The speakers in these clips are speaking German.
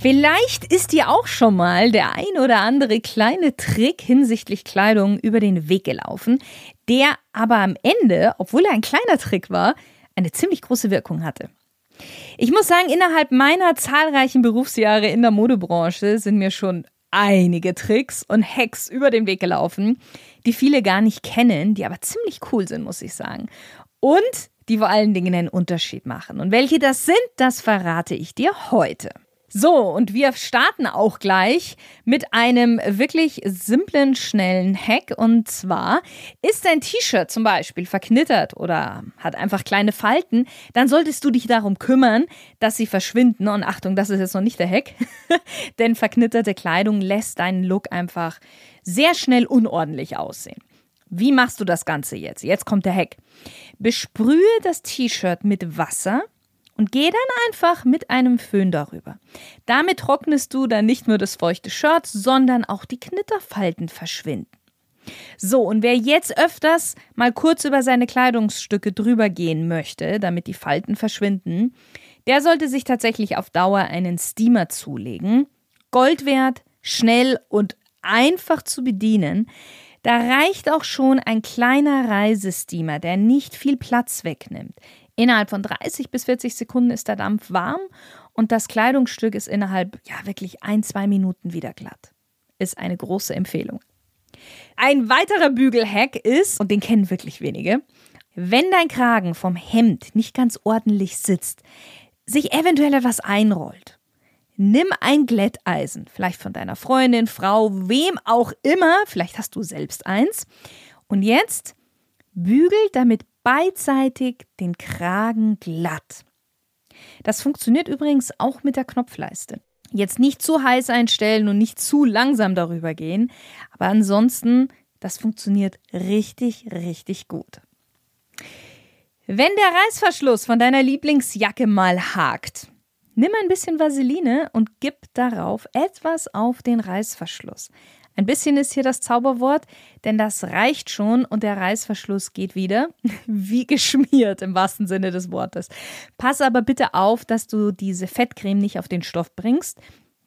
Vielleicht ist dir auch schon mal der ein oder andere kleine Trick hinsichtlich Kleidung über den Weg gelaufen, der aber am Ende, obwohl er ein kleiner Trick war, eine ziemlich große Wirkung hatte. Ich muss sagen, innerhalb meiner zahlreichen Berufsjahre in der Modebranche sind mir schon einige Tricks und Hacks über den Weg gelaufen, die viele gar nicht kennen, die aber ziemlich cool sind, muss ich sagen. Und die vor allen Dingen einen Unterschied machen. Und welche das sind, das verrate ich dir heute. So, und wir starten auch gleich mit einem wirklich simplen, schnellen Hack. Und zwar ist dein T-Shirt zum Beispiel verknittert oder hat einfach kleine Falten, dann solltest du dich darum kümmern, dass sie verschwinden. Und Achtung, das ist jetzt noch nicht der Hack, denn verknitterte Kleidung lässt deinen Look einfach sehr schnell unordentlich aussehen. Wie machst du das Ganze jetzt? Jetzt kommt der Hack. Besprühe das T-Shirt mit Wasser und geh dann einfach mit einem Föhn darüber. Damit trocknest du dann nicht nur das feuchte Shirt, sondern auch die Knitterfalten verschwinden. So, und wer jetzt öfters mal kurz über seine Kleidungsstücke drüber gehen möchte, damit die Falten verschwinden, der sollte sich tatsächlich auf Dauer einen Steamer zulegen. Gold wert, schnell und einfach zu bedienen. Da reicht auch schon ein kleiner Reisesteamer, der nicht viel Platz wegnimmt. Innerhalb von 30 bis 40 Sekunden ist der Dampf warm und das Kleidungsstück ist innerhalb, ja, wirklich ein, zwei Minuten wieder glatt. Ist eine große Empfehlung. Ein weiterer Bügelhack ist, und den kennen wirklich wenige, wenn dein Kragen vom Hemd nicht ganz ordentlich sitzt, sich eventuell etwas einrollt Nimm ein Glätteisen, vielleicht von deiner Freundin, Frau, wem auch immer, vielleicht hast du selbst eins. Und jetzt bügelt damit beidseitig den Kragen glatt. Das funktioniert übrigens auch mit der Knopfleiste. Jetzt nicht zu heiß einstellen und nicht zu langsam darüber gehen, aber ansonsten, das funktioniert richtig, richtig gut. Wenn der Reißverschluss von deiner Lieblingsjacke mal hakt, Nimm ein bisschen Vaseline und gib darauf etwas auf den Reißverschluss. Ein bisschen ist hier das Zauberwort, denn das reicht schon und der Reißverschluss geht wieder wie geschmiert im wahrsten Sinne des Wortes. Pass aber bitte auf, dass du diese Fettcreme nicht auf den Stoff bringst,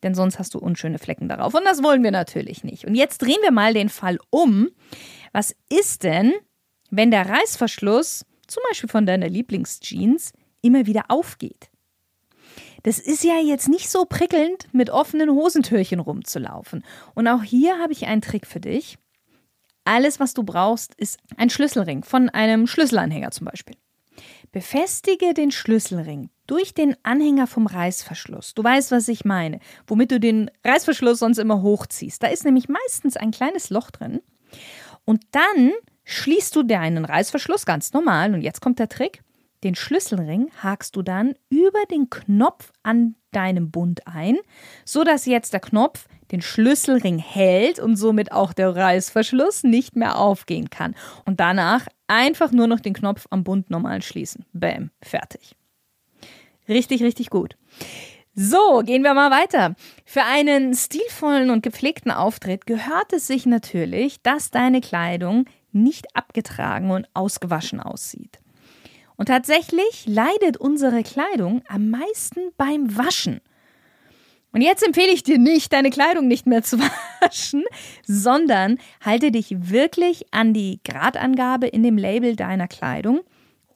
denn sonst hast du unschöne Flecken darauf und das wollen wir natürlich nicht. Und jetzt drehen wir mal den Fall um. Was ist denn, wenn der Reißverschluss, zum Beispiel von deiner Lieblingsjeans, immer wieder aufgeht? Das ist ja jetzt nicht so prickelnd, mit offenen Hosentürchen rumzulaufen. Und auch hier habe ich einen Trick für dich. Alles, was du brauchst, ist ein Schlüsselring von einem Schlüsselanhänger zum Beispiel. Befestige den Schlüsselring durch den Anhänger vom Reißverschluss. Du weißt, was ich meine, womit du den Reißverschluss sonst immer hochziehst. Da ist nämlich meistens ein kleines Loch drin. Und dann schließt du deinen Reißverschluss ganz normal. Und jetzt kommt der Trick. Den Schlüsselring hakst du dann über den Knopf an deinem Bund ein, so dass jetzt der Knopf den Schlüsselring hält und somit auch der Reißverschluss nicht mehr aufgehen kann. Und danach einfach nur noch den Knopf am Bund normal schließen. Bäm, fertig. Richtig, richtig gut. So, gehen wir mal weiter. Für einen stilvollen und gepflegten Auftritt gehört es sich natürlich, dass deine Kleidung nicht abgetragen und ausgewaschen aussieht. Und tatsächlich leidet unsere Kleidung am meisten beim Waschen. Und jetzt empfehle ich dir nicht, deine Kleidung nicht mehr zu waschen, sondern halte dich wirklich an die Gradangabe in dem Label deiner Kleidung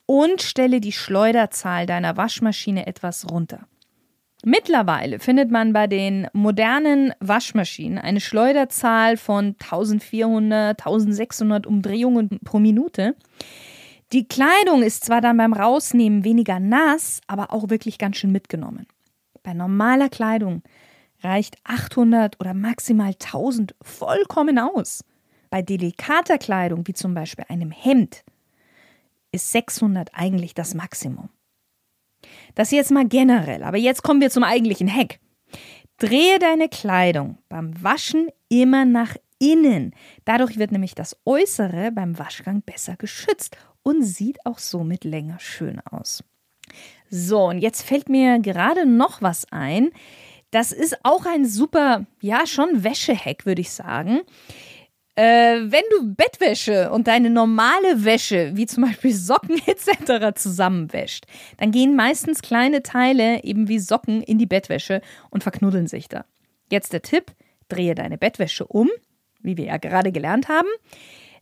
und stelle die Schleuderzahl deiner Waschmaschine etwas runter. Mittlerweile findet man bei den modernen Waschmaschinen eine Schleuderzahl von 1400, 1600 Umdrehungen pro Minute. Die Kleidung ist zwar dann beim Rausnehmen weniger nass, aber auch wirklich ganz schön mitgenommen. Bei normaler Kleidung reicht 800 oder maximal 1000 vollkommen aus. Bei delikater Kleidung, wie zum Beispiel einem Hemd, ist 600 eigentlich das Maximum. Das jetzt mal generell, aber jetzt kommen wir zum eigentlichen Hack. Drehe deine Kleidung beim Waschen immer nach innen. Dadurch wird nämlich das Äußere beim Waschgang besser geschützt und sieht auch somit länger schön aus. So, und jetzt fällt mir gerade noch was ein. Das ist auch ein super, ja, schon Wäschehack, würde ich sagen. Äh, wenn du Bettwäsche und deine normale Wäsche, wie zum Beispiel Socken etc., zusammenwäscht, dann gehen meistens kleine Teile, eben wie Socken, in die Bettwäsche und verknuddeln sich da. Jetzt der Tipp: drehe deine Bettwäsche um, wie wir ja gerade gelernt haben.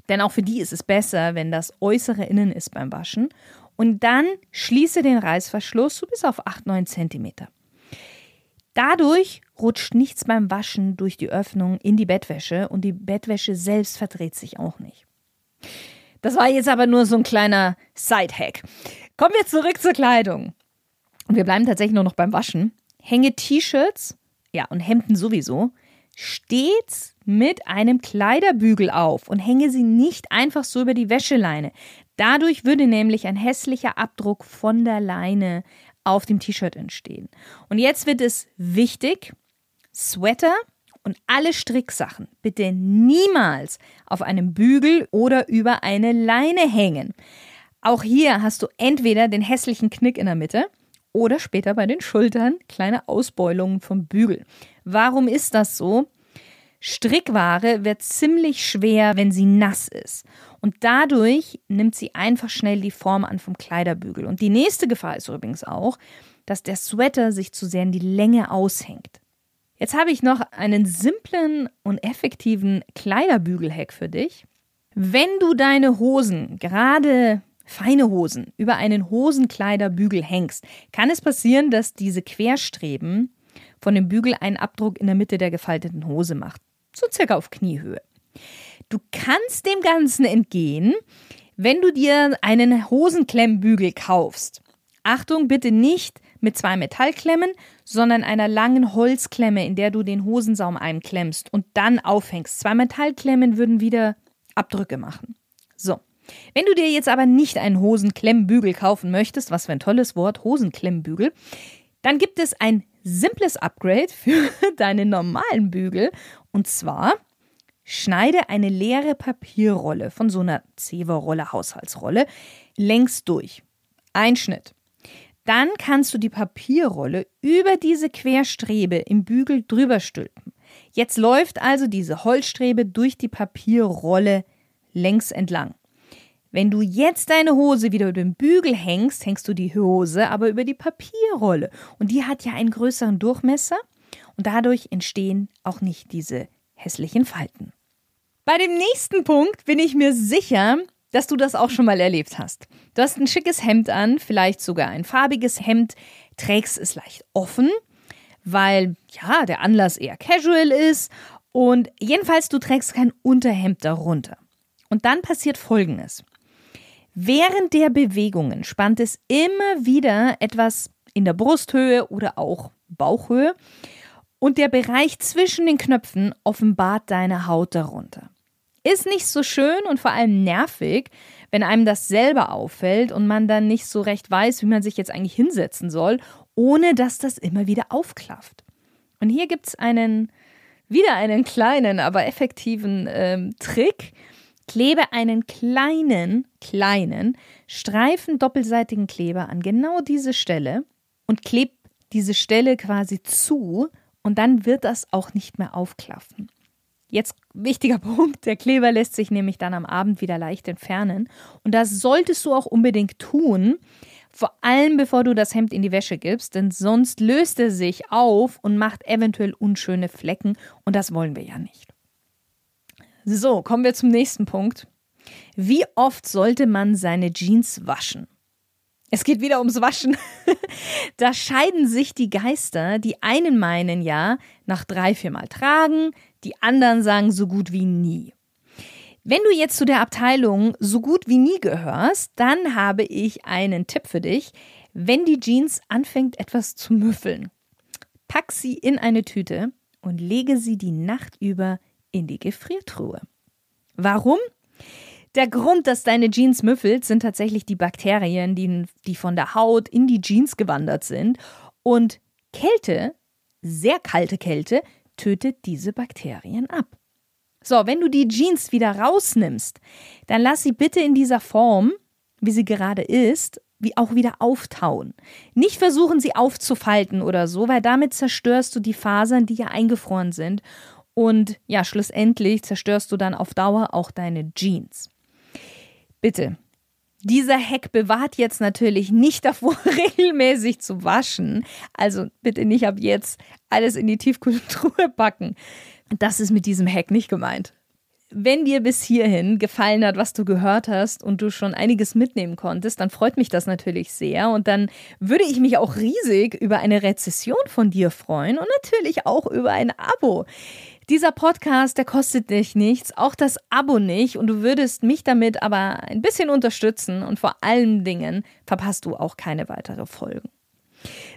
Denn auch für die ist es besser, wenn das äußere Innen ist beim Waschen. Und dann schließe den Reißverschluss so bis auf 8, 9 cm. Dadurch rutscht nichts beim Waschen durch die Öffnung in die Bettwäsche und die Bettwäsche selbst verdreht sich auch nicht. Das war jetzt aber nur so ein kleiner Side-Hack. Kommen wir zurück zur Kleidung. Und wir bleiben tatsächlich nur noch beim Waschen. Hänge T-Shirts, ja, und Hemden sowieso, stets mit einem Kleiderbügel auf und hänge sie nicht einfach so über die Wäscheleine. Dadurch würde nämlich ein hässlicher Abdruck von der Leine auf dem T-Shirt entstehen. Und jetzt wird es wichtig, Sweater und alle Stricksachen bitte niemals auf einem Bügel oder über eine Leine hängen. Auch hier hast du entweder den hässlichen Knick in der Mitte oder später bei den Schultern kleine Ausbeulungen vom Bügel. Warum ist das so? Strickware wird ziemlich schwer, wenn sie nass ist. Und dadurch nimmt sie einfach schnell die Form an vom Kleiderbügel. Und die nächste Gefahr ist übrigens auch, dass der Sweater sich zu sehr in die Länge aushängt. Jetzt habe ich noch einen simplen und effektiven Kleiderbügel-Hack für dich. Wenn du deine Hosen, gerade feine Hosen, über einen Hosenkleiderbügel hängst, kann es passieren, dass diese Querstreben von dem Bügel einen Abdruck in der Mitte der gefalteten Hose macht. So circa auf Kniehöhe. Du kannst dem Ganzen entgehen, wenn du dir einen Hosenklemmbügel kaufst. Achtung, bitte nicht mit zwei Metallklemmen, sondern einer langen Holzklemme, in der du den Hosensaum einklemmst und dann aufhängst. Zwei Metallklemmen würden wieder Abdrücke machen. So. Wenn du dir jetzt aber nicht einen Hosenklemmbügel kaufen möchtest, was für ein tolles Wort, Hosenklemmbügel, dann gibt es ein simples Upgrade für deinen normalen Bügel. Und zwar Schneide eine leere Papierrolle von so einer Zewa-Rolle, Haushaltsrolle, längs durch. Einschnitt. Dann kannst du die Papierrolle über diese Querstrebe im Bügel drüber stülpen. Jetzt läuft also diese Holzstrebe durch die Papierrolle längs entlang. Wenn du jetzt deine Hose wieder über den Bügel hängst, hängst du die Hose aber über die Papierrolle. Und die hat ja einen größeren Durchmesser und dadurch entstehen auch nicht diese hässlichen Falten. Bei dem nächsten Punkt bin ich mir sicher, dass du das auch schon mal erlebt hast. Du hast ein schickes Hemd an, vielleicht sogar ein farbiges Hemd, trägst es leicht offen, weil ja, der Anlass eher casual ist und jedenfalls du trägst kein Unterhemd darunter. Und dann passiert Folgendes. Während der Bewegungen spannt es immer wieder etwas in der Brusthöhe oder auch Bauchhöhe und der Bereich zwischen den Knöpfen offenbart deine Haut darunter. Ist nicht so schön und vor allem nervig, wenn einem das selber auffällt und man dann nicht so recht weiß, wie man sich jetzt eigentlich hinsetzen soll, ohne dass das immer wieder aufklafft. Und hier gibt es einen, wieder einen kleinen, aber effektiven ähm, Trick. Klebe einen kleinen, kleinen Streifen doppelseitigen Kleber an genau diese Stelle und kleb diese Stelle quasi zu und dann wird das auch nicht mehr aufklaffen. Jetzt wichtiger Punkt, der Kleber lässt sich nämlich dann am Abend wieder leicht entfernen und das solltest du auch unbedingt tun, vor allem bevor du das Hemd in die Wäsche gibst, denn sonst löst er sich auf und macht eventuell unschöne Flecken und das wollen wir ja nicht. So, kommen wir zum nächsten Punkt. Wie oft sollte man seine Jeans waschen? Es geht wieder ums Waschen. da scheiden sich die Geister. Die einen meinen ja, nach drei, viermal tragen, die anderen sagen so gut wie nie. Wenn du jetzt zu der Abteilung so gut wie nie gehörst, dann habe ich einen Tipp für dich. Wenn die Jeans anfängt etwas zu müffeln, pack sie in eine Tüte und lege sie die Nacht über in die Gefriertruhe. Warum? Der Grund, dass deine Jeans müffelt, sind tatsächlich die Bakterien, die, die von der Haut in die Jeans gewandert sind. Und Kälte sehr kalte Kälte tötet diese Bakterien ab. So, wenn du die Jeans wieder rausnimmst, dann lass sie bitte in dieser Form, wie sie gerade ist, wie auch wieder auftauen. Nicht versuchen, sie aufzufalten oder so, weil damit zerstörst du die Fasern, die ja eingefroren sind. Und ja, schlussendlich zerstörst du dann auf Dauer auch deine Jeans. Bitte, dieser Hack bewahrt jetzt natürlich nicht davor, regelmäßig zu waschen. Also bitte nicht ab jetzt alles in die Tiefkühltruhe packen. Das ist mit diesem Hack nicht gemeint. Wenn dir bis hierhin gefallen hat, was du gehört hast und du schon einiges mitnehmen konntest, dann freut mich das natürlich sehr und dann würde ich mich auch riesig über eine Rezession von dir freuen und natürlich auch über ein Abo. Dieser Podcast, der kostet dich nichts, auch das Abo nicht und du würdest mich damit aber ein bisschen unterstützen und vor allen Dingen verpasst du auch keine weitere Folgen.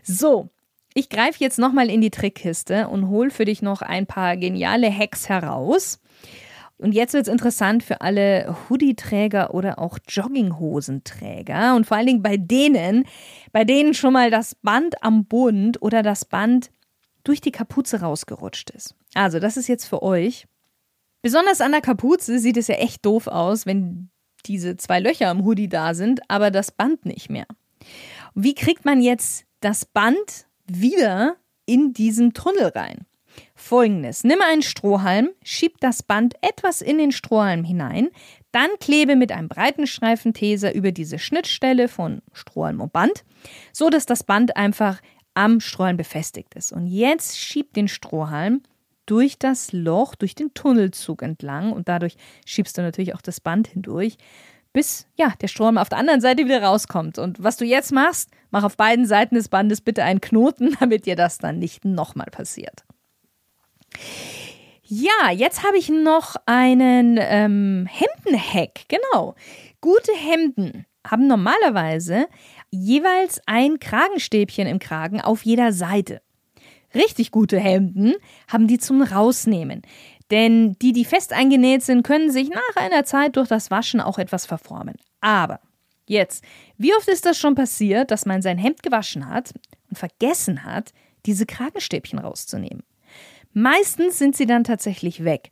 So, ich greife jetzt nochmal in die Trickkiste und hole für dich noch ein paar geniale Hacks heraus. Und jetzt wird es interessant für alle Hoodie-Träger oder auch Jogginghosenträger und vor allen Dingen bei denen, bei denen schon mal das Band am Bund oder das Band durch die Kapuze rausgerutscht ist. Also, das ist jetzt für euch. Besonders an der Kapuze sieht es ja echt doof aus, wenn diese zwei Löcher am Hoodie da sind, aber das Band nicht mehr. Wie kriegt man jetzt das Band wieder in diesen Tunnel rein? Folgendes: Nimm einen Strohhalm, schieb das Band etwas in den Strohhalm hinein, dann klebe mit einem breiten Streifen Teser über diese Schnittstelle von Strohhalm und Band, so dass das Band einfach am Strohhalm befestigt ist. Und jetzt schieb den Strohhalm durch das Loch, durch den Tunnelzug entlang und dadurch schiebst du natürlich auch das Band hindurch, bis ja, der Strohhalm auf der anderen Seite wieder rauskommt. Und was du jetzt machst, mach auf beiden Seiten des Bandes bitte einen Knoten, damit dir das dann nicht nochmal passiert. Ja, jetzt habe ich noch einen ähm, Hemdenhack. Genau. Gute Hemden haben normalerweise jeweils ein Kragenstäbchen im Kragen auf jeder Seite. Richtig gute Hemden haben die zum Rausnehmen. Denn die, die fest eingenäht sind, können sich nach einer Zeit durch das Waschen auch etwas verformen. Aber jetzt, wie oft ist das schon passiert, dass man sein Hemd gewaschen hat und vergessen hat, diese Kragenstäbchen rauszunehmen? Meistens sind sie dann tatsächlich weg.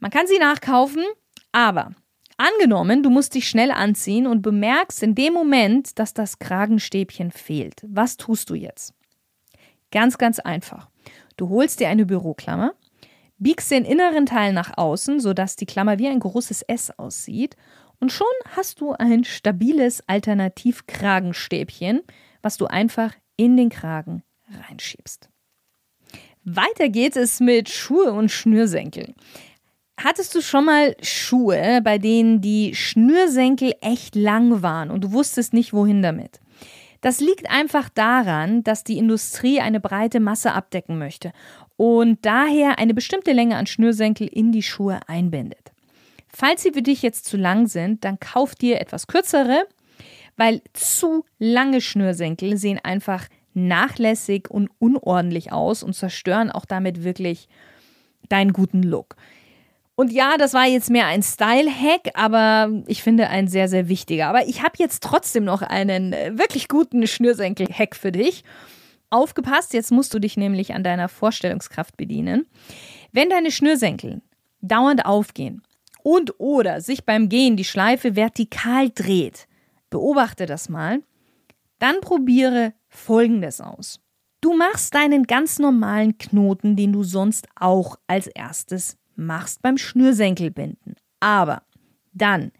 Man kann sie nachkaufen, aber angenommen, du musst dich schnell anziehen und bemerkst in dem Moment, dass das Kragenstäbchen fehlt. Was tust du jetzt? Ganz, ganz einfach. Du holst dir eine Büroklammer, biegst den inneren Teil nach außen, sodass die Klammer wie ein großes S aussieht, und schon hast du ein stabiles Alternativkragenstäbchen, was du einfach in den Kragen reinschiebst. Weiter geht es mit Schuhe und Schnürsenkeln. Hattest du schon mal Schuhe, bei denen die Schnürsenkel echt lang waren und du wusstest nicht, wohin damit? Das liegt einfach daran, dass die Industrie eine breite Masse abdecken möchte und daher eine bestimmte Länge an Schnürsenkel in die Schuhe einbindet. Falls sie für dich jetzt zu lang sind, dann kauf dir etwas kürzere, weil zu lange Schnürsenkel sehen einfach nachlässig und unordentlich aus und zerstören auch damit wirklich deinen guten Look. Und ja, das war jetzt mehr ein Style-Hack, aber ich finde ein sehr, sehr wichtiger. Aber ich habe jetzt trotzdem noch einen äh, wirklich guten Schnürsenkel-Hack für dich. Aufgepasst, jetzt musst du dich nämlich an deiner Vorstellungskraft bedienen. Wenn deine Schnürsenkel dauernd aufgehen und oder sich beim Gehen die Schleife vertikal dreht, beobachte das mal, dann probiere Folgendes aus. Du machst deinen ganz normalen Knoten, den du sonst auch als erstes machst beim Schnürsenkelbinden. Aber dann,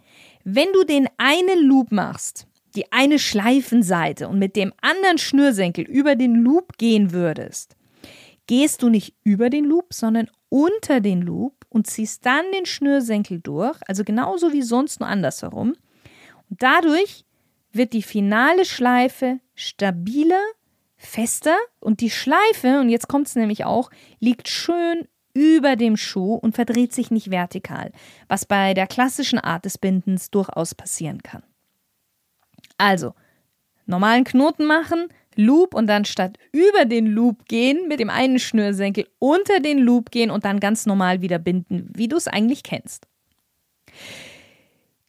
wenn du den einen Loop machst, die eine Schleifenseite und mit dem anderen Schnürsenkel über den Loop gehen würdest, gehst du nicht über den Loop, sondern unter den Loop und ziehst dann den Schnürsenkel durch, also genauso wie sonst nur andersherum. Und dadurch wird die finale Schleife stabiler, fester und die Schleife, und jetzt kommt es nämlich auch, liegt schön über dem Schuh und verdreht sich nicht vertikal, was bei der klassischen Art des Bindens durchaus passieren kann. Also, normalen Knoten machen, Loop und dann statt über den Loop gehen, mit dem einen Schnürsenkel unter den Loop gehen und dann ganz normal wieder binden, wie du es eigentlich kennst.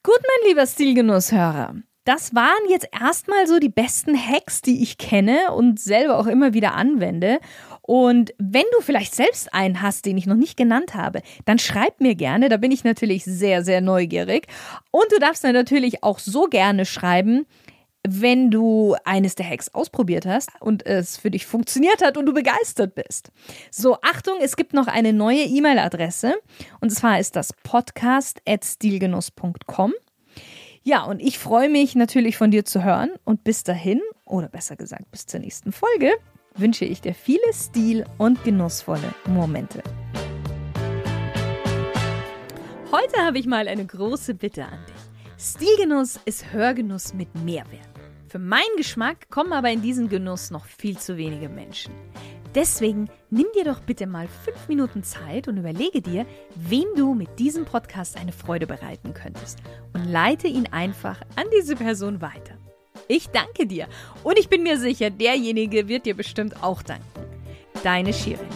Gut, mein lieber Stilgenusshörer. Das waren jetzt erstmal so die besten Hacks, die ich kenne und selber auch immer wieder anwende. Und wenn du vielleicht selbst einen hast, den ich noch nicht genannt habe, dann schreib mir gerne. Da bin ich natürlich sehr, sehr neugierig. Und du darfst dann natürlich auch so gerne schreiben, wenn du eines der Hacks ausprobiert hast und es für dich funktioniert hat und du begeistert bist. So, Achtung, es gibt noch eine neue E-Mail-Adresse und zwar ist das podcast.stilgenuss.com. Ja, und ich freue mich natürlich von dir zu hören. Und bis dahin, oder besser gesagt, bis zur nächsten Folge, wünsche ich dir viele Stil- und genussvolle Momente. Heute habe ich mal eine große Bitte an dich. Stilgenuss ist Hörgenuss mit Mehrwert. Für meinen Geschmack kommen aber in diesen Genuss noch viel zu wenige Menschen. Deswegen nimm dir doch bitte mal fünf Minuten Zeit und überlege dir, wem du mit diesem Podcast eine Freude bereiten könntest und leite ihn einfach an diese Person weiter. Ich danke dir und ich bin mir sicher, derjenige wird dir bestimmt auch danken. Deine Shirin.